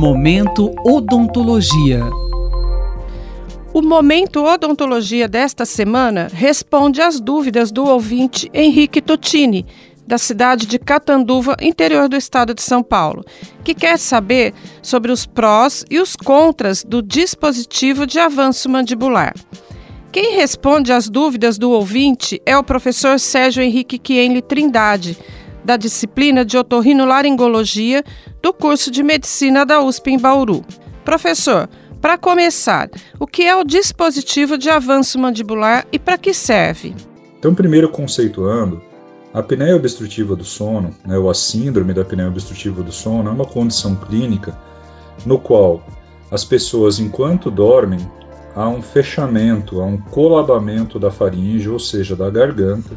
Momento Odontologia. O Momento Odontologia desta semana responde às dúvidas do ouvinte Henrique Totini, da cidade de Catanduva, interior do estado de São Paulo, que quer saber sobre os prós e os contras do dispositivo de avanço mandibular. Quem responde às dúvidas do ouvinte é o professor Sérgio Henrique Kienle Trindade, da disciplina de otorrinolaringologia do curso de medicina da USP em Bauru. Professor, para começar, o que é o dispositivo de avanço mandibular e para que serve? Então, primeiro conceituando, a apneia obstrutiva do sono, né, ou a síndrome da apneia obstrutiva do sono, é uma condição clínica no qual as pessoas, enquanto dormem, há um fechamento, há um colabamento da faringe, ou seja, da garganta,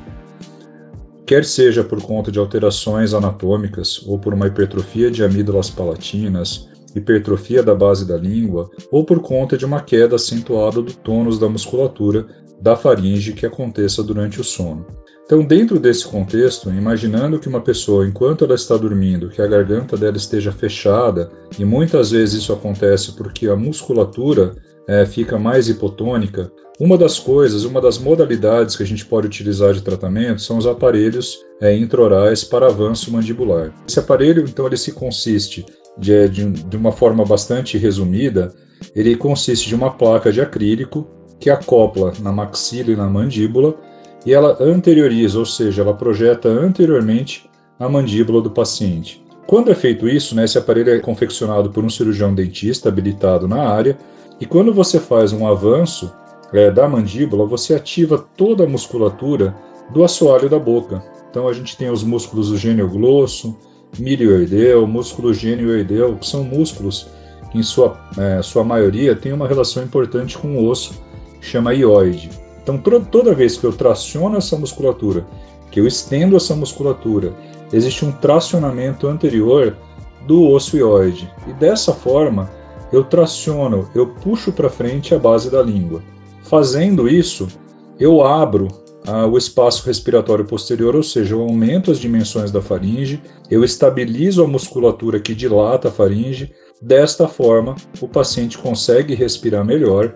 quer seja por conta de alterações anatômicas ou por uma hipertrofia de amígdalas palatinas, hipertrofia da base da língua ou por conta de uma queda acentuada do tônus da musculatura da faringe que aconteça durante o sono. Então, dentro desse contexto, imaginando que uma pessoa, enquanto ela está dormindo, que a garganta dela esteja fechada, e muitas vezes isso acontece porque a musculatura é, fica mais hipotônica, uma das coisas, uma das modalidades que a gente pode utilizar de tratamento são os aparelhos é, intraorais para avanço mandibular. Esse aparelho, então, ele se consiste de, de, de uma forma bastante resumida, ele consiste de uma placa de acrílico que acopla na maxila e na mandíbula e ela anterioriza, ou seja, ela projeta anteriormente a mandíbula do paciente. Quando é feito isso, né, esse aparelho é confeccionado por um cirurgião dentista habilitado na área, e quando você faz um avanço é, da mandíbula, você ativa toda a musculatura do assoalho da boca. Então a gente tem os músculos do gênio glosso, milioideu, músculo genioideu, que são músculos que em sua, é, sua maioria têm uma relação importante com o osso, chama ióide. Então toda vez que eu traciono essa musculatura, que eu estendo essa musculatura, existe um tracionamento anterior do osso ióide. E dessa forma, eu traciono, eu puxo para frente a base da língua. Fazendo isso, eu abro ah, o espaço respiratório posterior, ou seja, eu aumento as dimensões da faringe, eu estabilizo a musculatura que dilata a faringe. Desta forma, o paciente consegue respirar melhor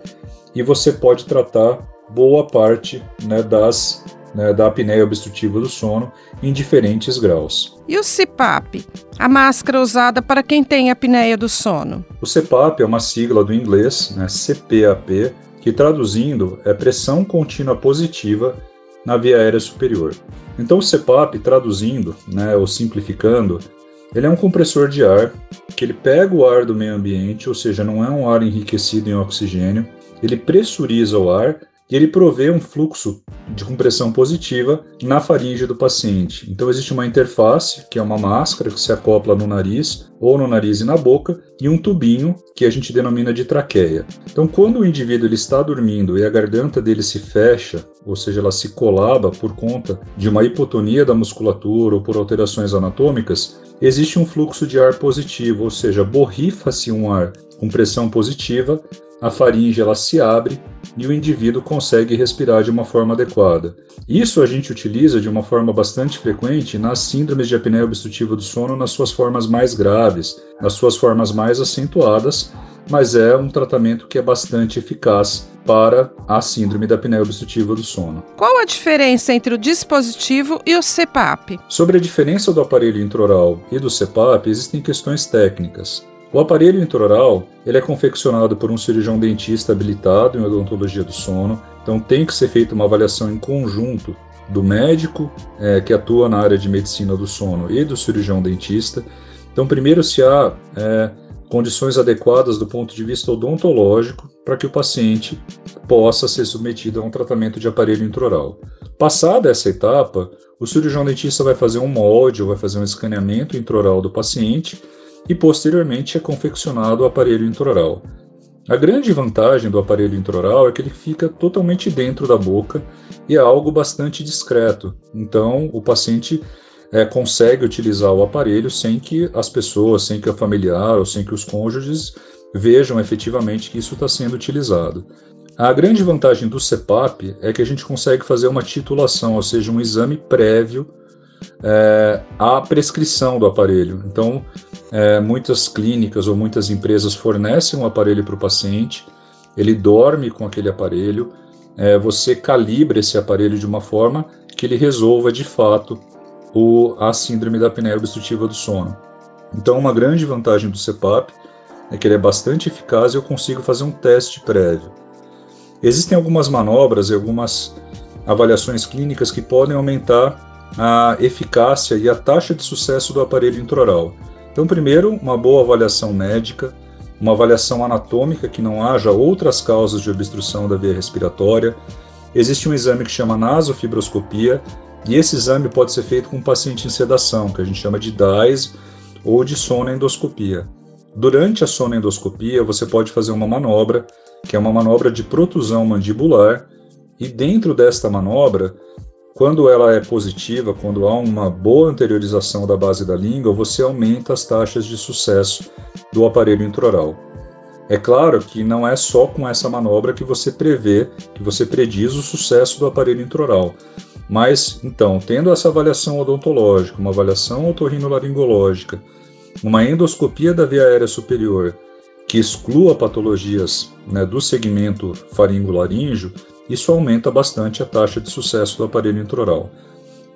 e você pode tratar boa parte né, das né, da apneia obstrutiva do sono em diferentes graus. E o CPAP, a máscara usada para quem tem apneia do sono? O CPAP é uma sigla do inglês, né, CPAP, que traduzindo é pressão contínua positiva na via aérea superior. Então o CPAP, traduzindo, né, ou simplificando, ele é um compressor de ar que ele pega o ar do meio ambiente, ou seja, não é um ar enriquecido em oxigênio, ele pressuriza o ar e ele provê um fluxo de compressão positiva na faringe do paciente. Então existe uma interface, que é uma máscara que se acopla no nariz, ou no nariz e na boca, e um tubinho que a gente denomina de traqueia. Então quando o indivíduo ele está dormindo e a garganta dele se fecha, ou seja, ela se colaba por conta de uma hipotonia da musculatura ou por alterações anatômicas, existe um fluxo de ar positivo, ou seja, borrifa-se um ar com pressão positiva a faringe ela se abre e o indivíduo consegue respirar de uma forma adequada. Isso a gente utiliza de uma forma bastante frequente nas síndromes de apneia obstrutiva do sono nas suas formas mais graves, nas suas formas mais acentuadas, mas é um tratamento que é bastante eficaz para a síndrome da apneia obstrutiva do sono. Qual a diferença entre o dispositivo e o CPAP? Sobre a diferença do aparelho intraoral e do CPAP, existem questões técnicas. O aparelho intraoral ele é confeccionado por um cirurgião dentista habilitado em odontologia do sono, então tem que ser feita uma avaliação em conjunto do médico é, que atua na área de medicina do sono e do cirurgião dentista. Então, primeiro, se há é, condições adequadas do ponto de vista odontológico para que o paciente possa ser submetido a um tratamento de aparelho intraoral. Passada essa etapa, o cirurgião dentista vai fazer um molde vai fazer um escaneamento intraoral do paciente e posteriormente é confeccionado o aparelho intraoral. A grande vantagem do aparelho intraoral é que ele fica totalmente dentro da boca e é algo bastante discreto. Então, o paciente é, consegue utilizar o aparelho sem que as pessoas, sem que a familiar ou sem que os cônjuges vejam efetivamente que isso está sendo utilizado. A grande vantagem do CEPAP é que a gente consegue fazer uma titulação, ou seja, um exame prévio é, a prescrição do aparelho. Então, é, muitas clínicas ou muitas empresas fornecem um aparelho para o paciente, ele dorme com aquele aparelho, é, você calibra esse aparelho de uma forma que ele resolva de fato o, a síndrome da apneia obstrutiva do sono. Então, uma grande vantagem do CPAP é que ele é bastante eficaz e eu consigo fazer um teste prévio. Existem algumas manobras e algumas avaliações clínicas que podem aumentar a eficácia e a taxa de sucesso do aparelho intraoral. Então, primeiro, uma boa avaliação médica, uma avaliação anatômica que não haja outras causas de obstrução da via respiratória. Existe um exame que chama nasofibroscopia, e esse exame pode ser feito com um paciente em sedação, que a gente chama de DAIS ou de sonoendoscopia. Durante a sonoendoscopia, você pode fazer uma manobra, que é uma manobra de protusão mandibular, e dentro desta manobra, quando ela é positiva, quando há uma boa anteriorização da base da língua, você aumenta as taxas de sucesso do aparelho intraoral. É claro que não é só com essa manobra que você prevê, que você prediz o sucesso do aparelho intraoral. Mas, então, tendo essa avaliação odontológica, uma avaliação otorrinolaringológica, uma endoscopia da via aérea superior que exclua patologias né, do segmento faringolaríngeo, isso aumenta bastante a taxa de sucesso do aparelho intraoral.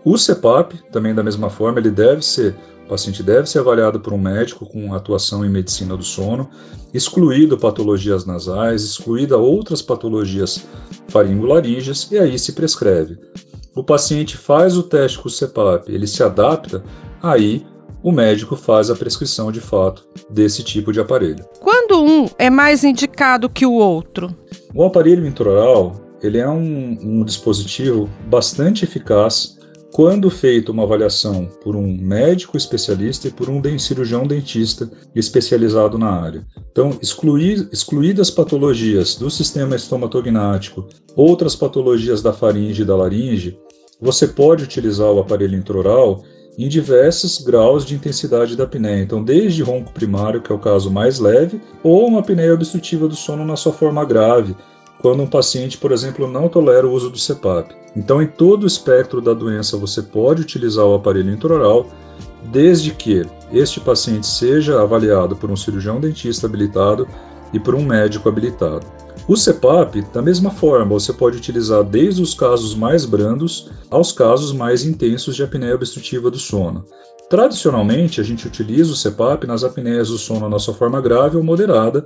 O CPAP, também da mesma forma, ele deve ser, o paciente deve ser avaliado por um médico com atuação em medicina do sono, excluído patologias nasais, excluída outras patologias faringolaringes, e aí se prescreve. O paciente faz o teste com o CPAP, ele se adapta, aí o médico faz a prescrição de fato desse tipo de aparelho. Quando um é mais indicado que o outro? O aparelho intraoral ele é um, um dispositivo bastante eficaz quando feita uma avaliação por um médico especialista e por um cirurgião dentista especializado na área. Então, excluir, excluídas patologias do sistema estomatognático, outras patologias da faringe e da laringe, você pode utilizar o aparelho intraoral em diversos graus de intensidade da apneia. Então, desde ronco primário, que é o caso mais leve, ou uma apneia obstrutiva do sono na sua forma grave, quando um paciente, por exemplo, não tolera o uso do CPAP. Então, em todo o espectro da doença, você pode utilizar o aparelho intraoral, desde que este paciente seja avaliado por um cirurgião dentista habilitado e por um médico habilitado. O CPAP, da mesma forma, você pode utilizar desde os casos mais brandos aos casos mais intensos de apneia obstrutiva do sono. Tradicionalmente, a gente utiliza o CPAP nas apneias do sono na sua forma grave ou moderada,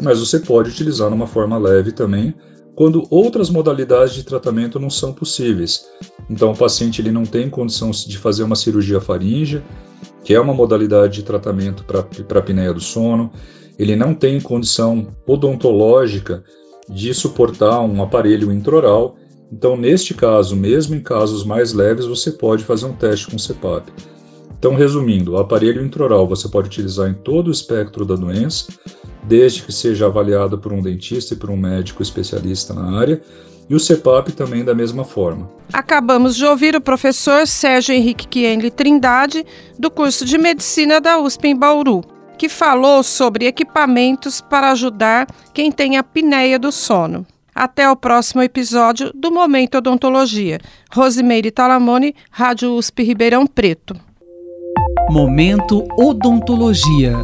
mas você pode utilizar numa forma leve também, quando outras modalidades de tratamento não são possíveis. Então, o paciente ele não tem condição de fazer uma cirurgia faríngea, que é uma modalidade de tratamento para a apneia do sono, ele não tem condição odontológica de suportar um aparelho intraoral. Então, neste caso, mesmo em casos mais leves, você pode fazer um teste com CPAP. Então, resumindo, o aparelho intraoral você pode utilizar em todo o espectro da doença, desde que seja avaliado por um dentista e por um médico especialista na área, e o CEPAP também da mesma forma. Acabamos de ouvir o professor Sérgio Henrique Kienle Trindade, do curso de Medicina da USP em Bauru, que falou sobre equipamentos para ajudar quem tem apneia do sono. Até o próximo episódio do Momento Odontologia. Rosimeire Talamone, Rádio USP Ribeirão Preto. Momento Odontologia.